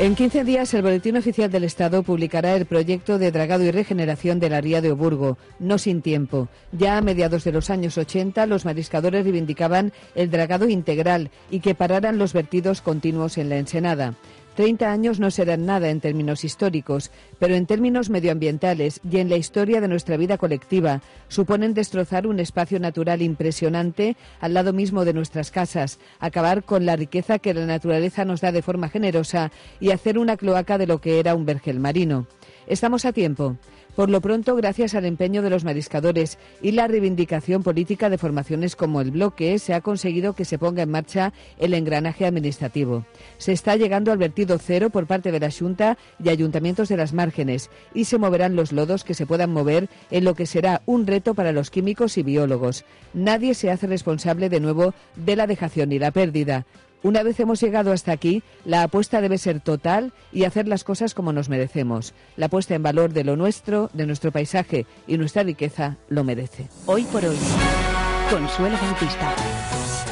En 15 días, el Boletín Oficial del Estado publicará el proyecto de dragado y regeneración de la ría de Oburgo, no sin tiempo. Ya a mediados de los años 80, los mariscadores reivindicaban el dragado integral y que pararan los vertidos continuos en la ensenada. Treinta años no serán nada en términos históricos, pero en términos medioambientales y en la historia de nuestra vida colectiva suponen destrozar un espacio natural impresionante al lado mismo de nuestras casas, acabar con la riqueza que la naturaleza nos da de forma generosa y hacer una cloaca de lo que era un vergel marino. Estamos a tiempo. Por lo pronto, gracias al empeño de los mariscadores y la reivindicación política de formaciones como el Bloque, se ha conseguido que se ponga en marcha el engranaje administrativo. Se está llegando al vertido cero por parte de la Junta y ayuntamientos de las márgenes y se moverán los lodos que se puedan mover en lo que será un reto para los químicos y biólogos. Nadie se hace responsable de nuevo de la dejación y la pérdida. Una vez hemos llegado hasta aquí, la apuesta debe ser total y hacer las cosas como nos merecemos. La puesta en valor de lo nuestro, de nuestro paisaje y nuestra riqueza lo merece. Hoy por hoy, Consuelo Bautista.